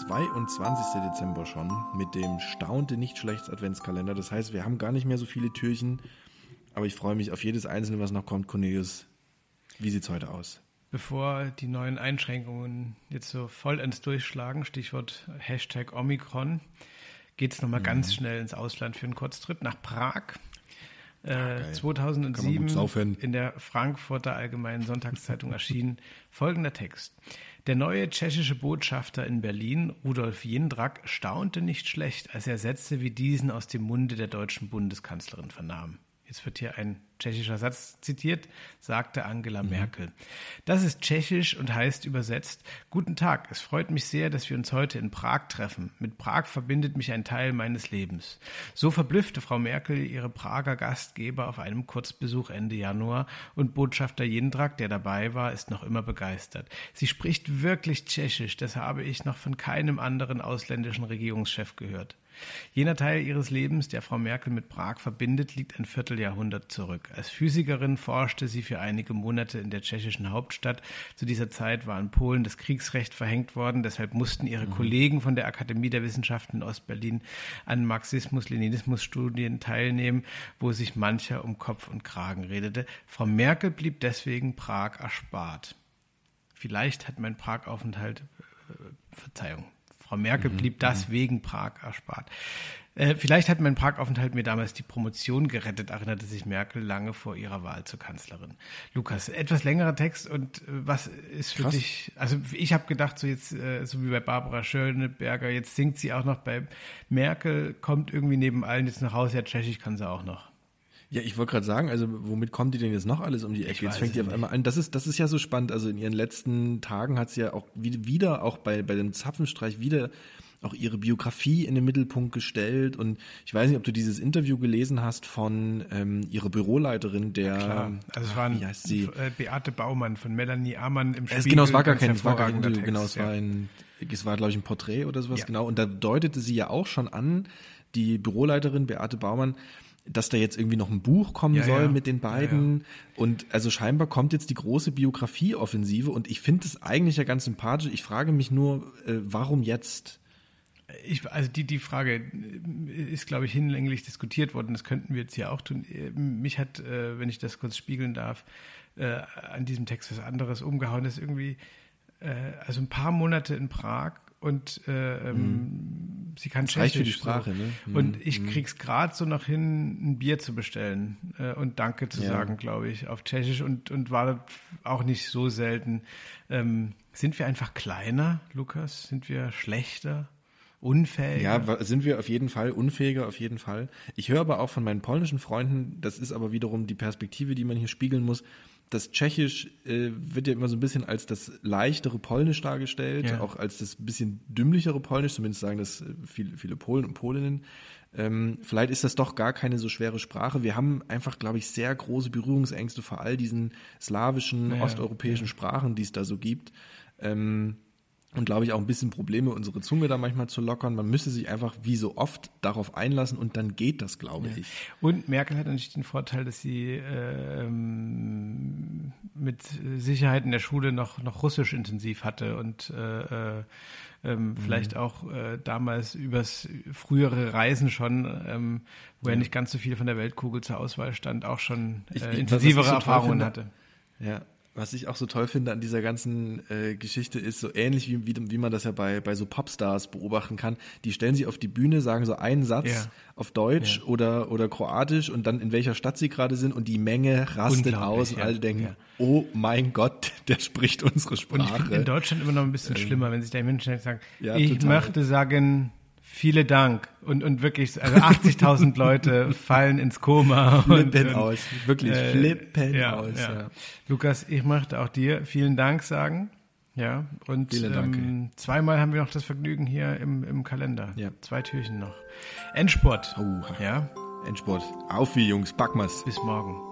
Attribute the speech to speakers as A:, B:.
A: 22. Dezember schon mit dem Staunte nicht schlechts Adventskalender. Das heißt, wir haben gar nicht mehr so viele Türchen, aber ich freue mich auf jedes einzelne, was noch kommt. Cornelius, wie sieht's heute aus?
B: Bevor die neuen Einschränkungen jetzt so vollends durchschlagen, Stichwort Hashtag Omikron, geht es nochmal mhm. ganz schnell ins Ausland für einen Kurztrip nach Prag. Äh, 2007 in der Frankfurter Allgemeinen Sonntagszeitung erschien folgender Text. Der neue tschechische Botschafter in Berlin, Rudolf Jindrak, staunte nicht schlecht, als er Sätze wie diesen aus dem Munde der deutschen Bundeskanzlerin vernahm jetzt wird hier ein tschechischer Satz zitiert, sagte Angela mhm. Merkel. Das ist tschechisch und heißt übersetzt, Guten Tag, es freut mich sehr, dass wir uns heute in Prag treffen. Mit Prag verbindet mich ein Teil meines Lebens. So verblüffte Frau Merkel ihre Prager Gastgeber auf einem Kurzbesuch Ende Januar und Botschafter Jindrak, der dabei war, ist noch immer begeistert. Sie spricht wirklich tschechisch, das habe ich noch von keinem anderen ausländischen Regierungschef gehört. Jener Teil ihres Lebens, der Frau Merkel mit Prag verbindet, liegt ein Vierteljahrhundert zurück. Als Physikerin forschte sie für einige Monate in der tschechischen Hauptstadt. Zu dieser Zeit war in Polen das Kriegsrecht verhängt worden, deshalb mussten ihre mhm. Kollegen von der Akademie der Wissenschaften in Ostberlin an Marxismus-Leninismus-Studien teilnehmen, wo sich mancher um Kopf und Kragen redete. Frau Merkel blieb deswegen Prag erspart. Vielleicht hat mein Prag-Aufenthalt, äh, Verzeihung, Frau Merkel mhm. blieb das mhm. wegen Prag erspart. Äh, vielleicht hat mein Prag-Aufenthalt mir damals die Promotion gerettet, erinnerte sich Merkel lange vor ihrer Wahl zur Kanzlerin. Lukas, etwas längerer Text und äh, was ist für Krass. dich, also ich habe gedacht, so jetzt, äh, so wie bei Barbara Schöneberger, jetzt singt sie auch noch bei Merkel, kommt irgendwie neben allen jetzt nach Hause, ja, Tschechisch kann sie auch noch.
A: Ja, ich wollte gerade sagen, also womit kommt die denn jetzt noch alles um die Ecke? Jetzt fängt die auf einmal an. Das ist, das ist ja so spannend. Also in ihren letzten Tagen hat sie ja auch wieder, auch bei, bei dem Zapfenstreich wieder auch ihre Biografie in den Mittelpunkt gestellt. Und ich weiß nicht, ob du dieses Interview gelesen hast von ähm, ihrer Büroleiterin, der. Ja.
B: Also es war ein, wie heißt sie? Äh, Beate Baumann von Melanie Amann im
A: Spiegel. Genau, es war gar kein, es war gar kein Interview, genau, es ja. war ein, es war, glaube ich, ein Porträt oder sowas, ja. genau. Und da deutete sie ja auch schon an, die Büroleiterin Beate Baumann, dass da jetzt irgendwie noch ein Buch kommen ja, soll ja. mit den beiden. Ja, und also scheinbar kommt jetzt die große Biografie-Offensive und ich finde es eigentlich ja ganz sympathisch. Ich frage mich nur, äh, warum jetzt?
B: Ich, also die, die Frage ist, glaube ich, hinlänglich diskutiert worden. Das könnten wir jetzt hier auch tun. Mich hat, äh, wenn ich das kurz spiegeln darf, äh, an diesem Text was anderes umgehauen. Das ist irgendwie, äh, also ein paar Monate in Prag und äh, ähm, mhm. Sie kann
A: Tschechisch. für die Sprache,
B: so. ne? Mhm. Und ich mhm. krieg's gerade so noch hin, ein Bier zu bestellen äh, und Danke zu ja. sagen, glaube ich, auf Tschechisch und, und war auch nicht so selten. Ähm, sind wir einfach kleiner, Lukas? Sind wir schlechter? Unfähiger?
A: Ja, sind wir auf jeden Fall, unfähiger auf jeden Fall. Ich höre aber auch von meinen polnischen Freunden, das ist aber wiederum die Perspektive, die man hier spiegeln muss, das Tschechisch äh, wird ja immer so ein bisschen als das leichtere Polnisch dargestellt, ja. auch als das bisschen dümmlichere Polnisch, zumindest sagen das äh, viele, viele Polen und Polinnen. Ähm, vielleicht ist das doch gar keine so schwere Sprache. Wir haben einfach, glaube ich, sehr große Berührungsängste vor all diesen slawischen, ja, osteuropäischen ja. Sprachen, die es da so gibt. Ähm, und glaube ich auch ein bisschen Probleme, unsere Zunge da manchmal zu lockern. Man müsste sich einfach wie so oft darauf einlassen und dann geht das, glaube ja. ich.
B: Und Merkel hat natürlich den Vorteil, dass sie ähm, mit Sicherheit in der Schule noch, noch Russisch intensiv hatte und äh, äh, ähm, mhm. vielleicht auch äh, damals übers frühere Reisen schon, ähm, wo ja. er nicht ganz so viel von der Weltkugel zur Auswahl stand, auch schon äh, ich, intensivere Erfahrungen hatte.
A: Ja, was ich auch so toll finde an dieser ganzen äh, Geschichte ist, so ähnlich wie, wie, wie man das ja bei, bei so Popstars beobachten kann, die stellen sich auf die Bühne, sagen so einen Satz ja. auf Deutsch ja. oder, oder Kroatisch und dann in welcher Stadt sie gerade sind und die Menge rastet aus und alle denken, oh mein Gott, der spricht unsere Sprache. Und ich
B: finde in Deutschland immer noch ein bisschen ähm, schlimmer, wenn sich da Menschen sagen, ich total. möchte sagen, Vielen Dank. Und, und wirklich, also 80.000 Leute fallen ins Koma.
A: Flippen und, aus. Wirklich, äh, flippen ja, aus. Ja. Ja.
B: Lukas, ich möchte auch dir vielen Dank sagen. Ja, und ähm, zweimal haben wir noch das Vergnügen hier im, im Kalender. Ja. Zwei Türchen noch. Endsport.
A: Oh, ja. Endsport. Auf wie, Jungs, packen wir's.
B: Bis morgen.